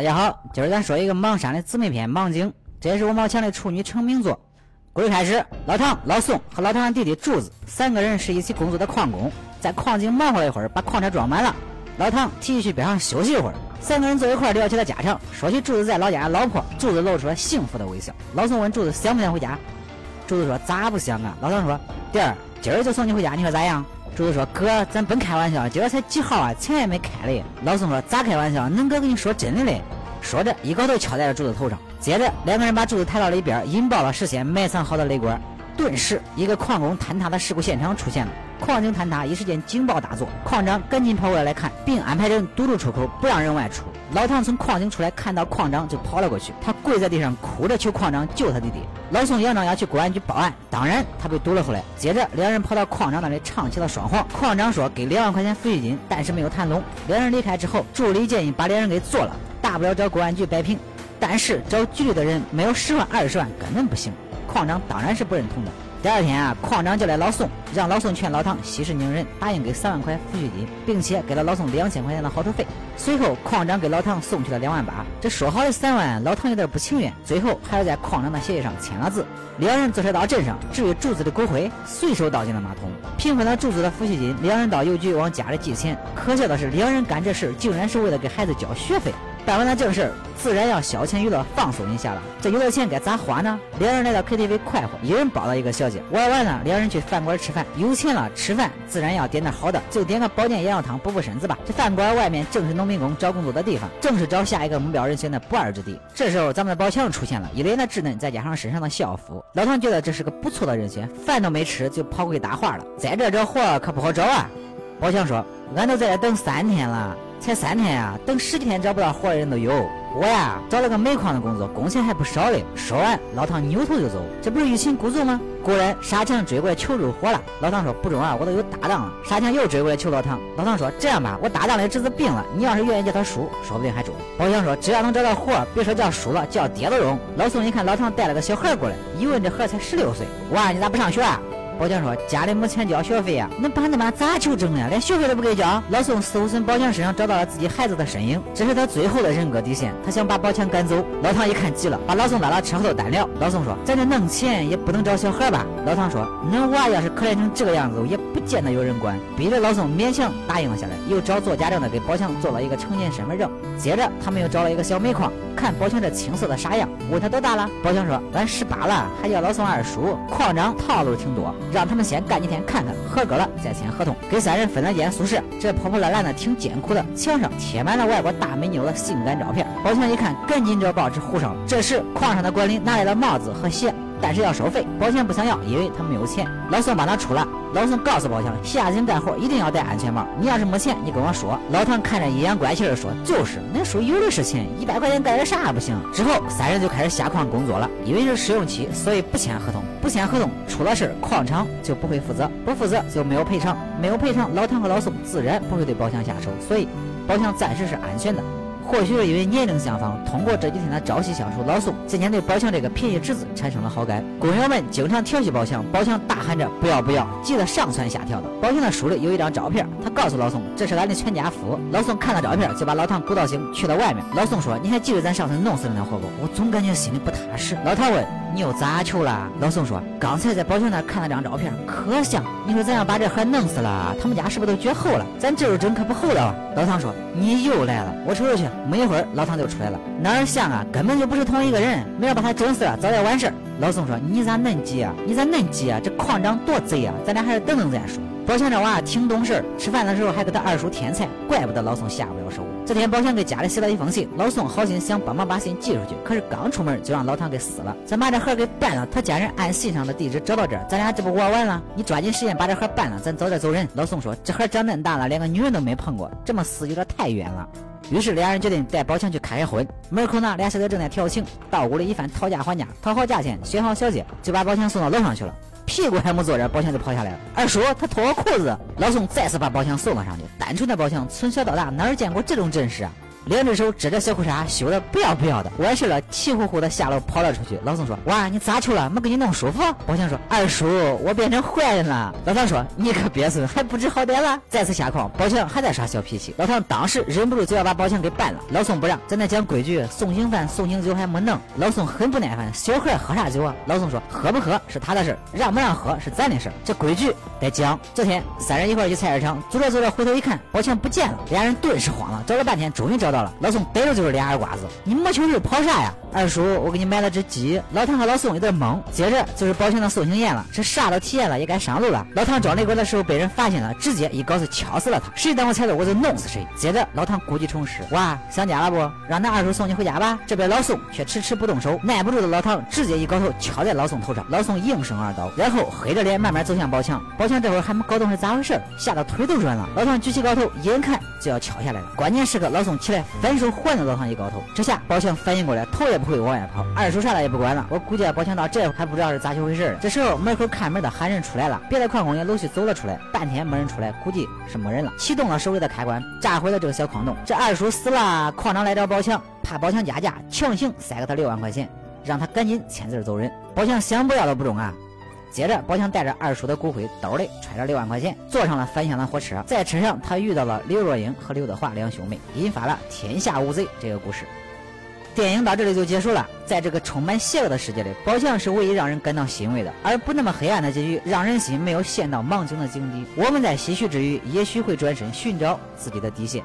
大家好，今儿咱说一个邙山的姊妹篇《邙经》，这也是我毛强的处女成名作。故事开始，老唐、老宋和老唐的弟弟柱子三个人是一起工作的矿工，在矿井忙活了一会儿，把矿车装满了。老唐提议去边上休息一会儿，三个人坐一块聊起了家常，说起柱子在老家的老婆，柱子露出了幸福的微笑。老宋问柱子想不想回家，柱子说咋不想啊？老唐说弟儿，今儿就送你回家，你说咋样？柱子说：“哥，咱甭开玩笑，今儿才几号啊？钱也没开嘞。”老宋说：“咋开玩笑？恁哥跟你说真的嘞。”说着，一镐头敲在了柱子头上。接着，两个人把柱子抬到了一边，引爆了事先埋藏好的雷管。顿时，一个矿工坍塌的事故现场出现了。矿井坍塌一时间警报大作，矿长赶紧跑过来来看，并安排人堵住出口，不让人外出。老唐从矿井出来，看到矿长就跑了过去，他跪在地上哭着求矿长救他弟弟。老宋佯装要去公安局报案，当然他被堵了回来。接着两人跑到矿长那里唱起了双簧，矿长说给两万块钱抚恤金，但是没有谈拢。两人离开之后，助理建议把两人给做了，大不了找公安局摆平，但是找局里的人没有十万二十万根本不行。矿长当然是不认同的。第二天啊，矿长叫来老宋，让老宋劝老唐息事宁人，答应给三万块抚恤金，并且给了老宋两千块钱的好处费。随后，矿长给老唐送去了两万八。这说好的三万，老唐有点不情愿，最后还是在矿长的协议上签了字。两人坐车到镇上，至于柱子的骨灰，随手倒进了马桶。平分了柱子的抚恤金，两人到邮局往家里寄钱。可笑的是，两人干这事竟然是为了给孩子交学费。办完了正事儿，自然要消遣娱乐，放松一下了。这有了钱该咋花呢？两人来到 KTV 快活，一人包了一个小姐。玩完了，两人去饭馆吃饭。有钱了，吃饭自然要点点好的，就点个保健羊肉汤补补身子吧。这饭馆外面正是农民工找工作的地方，正是找下一个目标人选的不二之地。这时候，咱们的宝强出现了，一脸的稚嫩，再加上身上的校服，老唐觉得这是个不错的人选。饭都没吃就跑过去搭话了，在这找活可不好找啊。宝强说：“俺都在这等三天了。”才三天呀，等十几天找不到活的人都有。我呀，找了个煤矿的工作，工钱还不少嘞。说完，老唐扭头就走。这不是欲擒故纵吗？果然，沙强追过来求入伙了。老唐说不中啊，我都有搭档了。沙强又追过来求老唐。老唐说这样吧，我搭档的侄子病了，你要是愿意叫他叔，说不定还中。宝强说只要能找到活，别说叫叔了，叫爹都中。老宋一看老唐带了个小孩过来，一问这孩才十六岁。娃，你咋不上学啊？宝强说：“家里没钱交学费呀，恁爸恁妈咋求证呀？连学费都不给交。”老宋似乎从宝强身上找到了自己孩子的身影，这是他最后的人格底线。他想把宝强赶走。老唐一看急了，把老宋拉到车后头单聊。老宋说：“咱这弄钱也不能找小孩吧？”老唐说：“恁娃要是可怜成这个样子，也不见得有人管。”逼着老宋勉强答应了下来，又找做家政的给宝强做了一个成年身份证。接着他们又找了一个小煤矿，看宝强这青涩的傻样，问他多大了？宝强说：“俺十八了，还叫老宋二叔。”矿长套路挺多。让他们先干几天看看，合格了再签合同。给三人分了间宿舍，这破破烂烂的挺艰苦的，墙上贴满了外国大美妞的性感照片。宝强一看，赶紧找报纸糊上了。这时，矿上的管理拿来了帽子和鞋。但是要收费，宝强不想要，因为他没有钱。老宋帮他出了。老宋告诉宝强，下井干活一定要戴安全帽。你要是没钱，你跟我说。老唐看着阴阳怪气的说：“就是，恁叔有的是钱，一百块钱干点啥不行？”之后，三人就开始下矿工作了。因为是试用期，所以不签合同。不签合同，出了事矿场就不会负责，不负责就没有赔偿，没有赔偿，老唐和老宋自然不会对宝强下手，所以宝强暂时是安全的。或许是因为年龄相仿，通过这几天的朝夕相处，老宋渐渐对宝强这个便宜侄子产生了好感。工友们经常调戏宝强，宝强大喊着不要不要，急得上蹿下跳的。宝强的书里有一张照片，他告诉老宋这是俺的全家福。老宋看了照片，就把老唐鼓捣醒，去了外面。老宋说：“你还记得咱上次弄死人那活不？我总感觉心里不踏实。”老唐问：“ 你又咋求了？”老宋说：“刚才在宝泉那看了张照片，可像。你说咱要把这孩弄死了，他们家是不是都绝后了？咱这肉整可不厚道。”老唐说：“你又来了，我瞅瞅去。”没一会儿，老唐就出来了。哪儿像啊？根本就不是同一个人。明儿把他整死了，早点完事儿。老宋说：“你咋恁急啊？你咋恁急啊？这矿长多贼啊！咱俩还是等等再说。”宝强这娃挺懂事儿，吃饭的时候还给他二叔添菜，怪不得老宋下不了手。这天，宝强给家里写了一封信，老宋好心想帮忙把信寄出去，可是刚出门就让老唐给撕了。咱把这盒给办了，他家人按信上的地址找到这儿，咱俩这不玩完了？你抓紧时间把这盒办了，咱早点走人。老宋说：“这盒长恁大了，连个女人都没碰过，这么撕有点太冤了。”于是俩人决定带宝强去开个荤。门口呢，俩小子正在调情，到屋里一番讨价还价，讨好价钱，选好小姐，就把宝强送到楼上去了。屁股还没坐热，宝强就跑下来了。二叔，他脱了裤子。老宋再次把宝强送了上去。单纯的宝强从小到大哪儿见过这种阵势啊？两只手指着小裤衩，羞得不要不要的，完事了，气呼呼的下楼跑了出去。老宋说：“哇，你咋去了？没给你弄舒服？”宝强说：“二叔，我变成坏人了。”老唐说：“你可别怂，还不知好歹了。”再次下矿，宝强还在耍小脾气。老唐当时忍不住就要把宝强给办了，老宋不让，在那讲规矩，送行饭、送行酒还没弄。老宋很不耐烦：“小孩喝啥酒啊？”老宋说：“喝不喝是他的事让不让喝是咱的事这规矩得讲。”这天三人一块去菜市场，走着走着回头一看，宝强不见了，俩人顿时慌了，找了半天，终于找到老宋逮着就是俩耳瓜子，你没球是跑啥呀？二叔，我给你买了只鸡。老唐和老宋有点懵，接着就是宝强的送行宴了，这啥都体验了，也该上路了。老唐装内鬼的时候被人发现了，直接一镐子敲死了他。谁等我踩着我就弄死谁。接着老唐故技重施，哇，想家了不？让那二叔送你回家吧。这边老宋却迟迟不动手，耐不住的老唐直接一镐头敲在老宋头上，老宋应声而倒，然后黑着脸慢慢走向宝强。宝强这会儿还没搞懂是咋回事，吓得腿都软了。老唐举起镐头，眼看就要敲下来了，关键时刻老宋起来反手还了老唐一镐头，这下宝强反应过来，头也不回往外跑。二叔啥的也不管了，我估计宝强到这还不知道是咋回事这时候门口看门的喊人出来了，别的矿工也陆续走了出来，半天没人出来，估计是没人了。启动了手里的开关，炸毁了这个小矿洞。这二叔死了，矿长来找宝强，怕宝强加价，强行塞给他六万块钱，让他赶紧签字走人。宝强想不要都不中啊！接着，宝强带着二叔的骨灰，兜里揣着六万块钱，坐上了返乡的火车。在车上，他遇到了刘若英和刘德华两兄妹，引发了天下无贼这个故事。电影到这里就结束了。在这个充满邪恶的世界里，宝强是唯一让人感到欣慰的，而不那么黑暗的结局，让人心没有陷到盲井的井底。我们在唏嘘之余，也许会转身寻找自己的底线。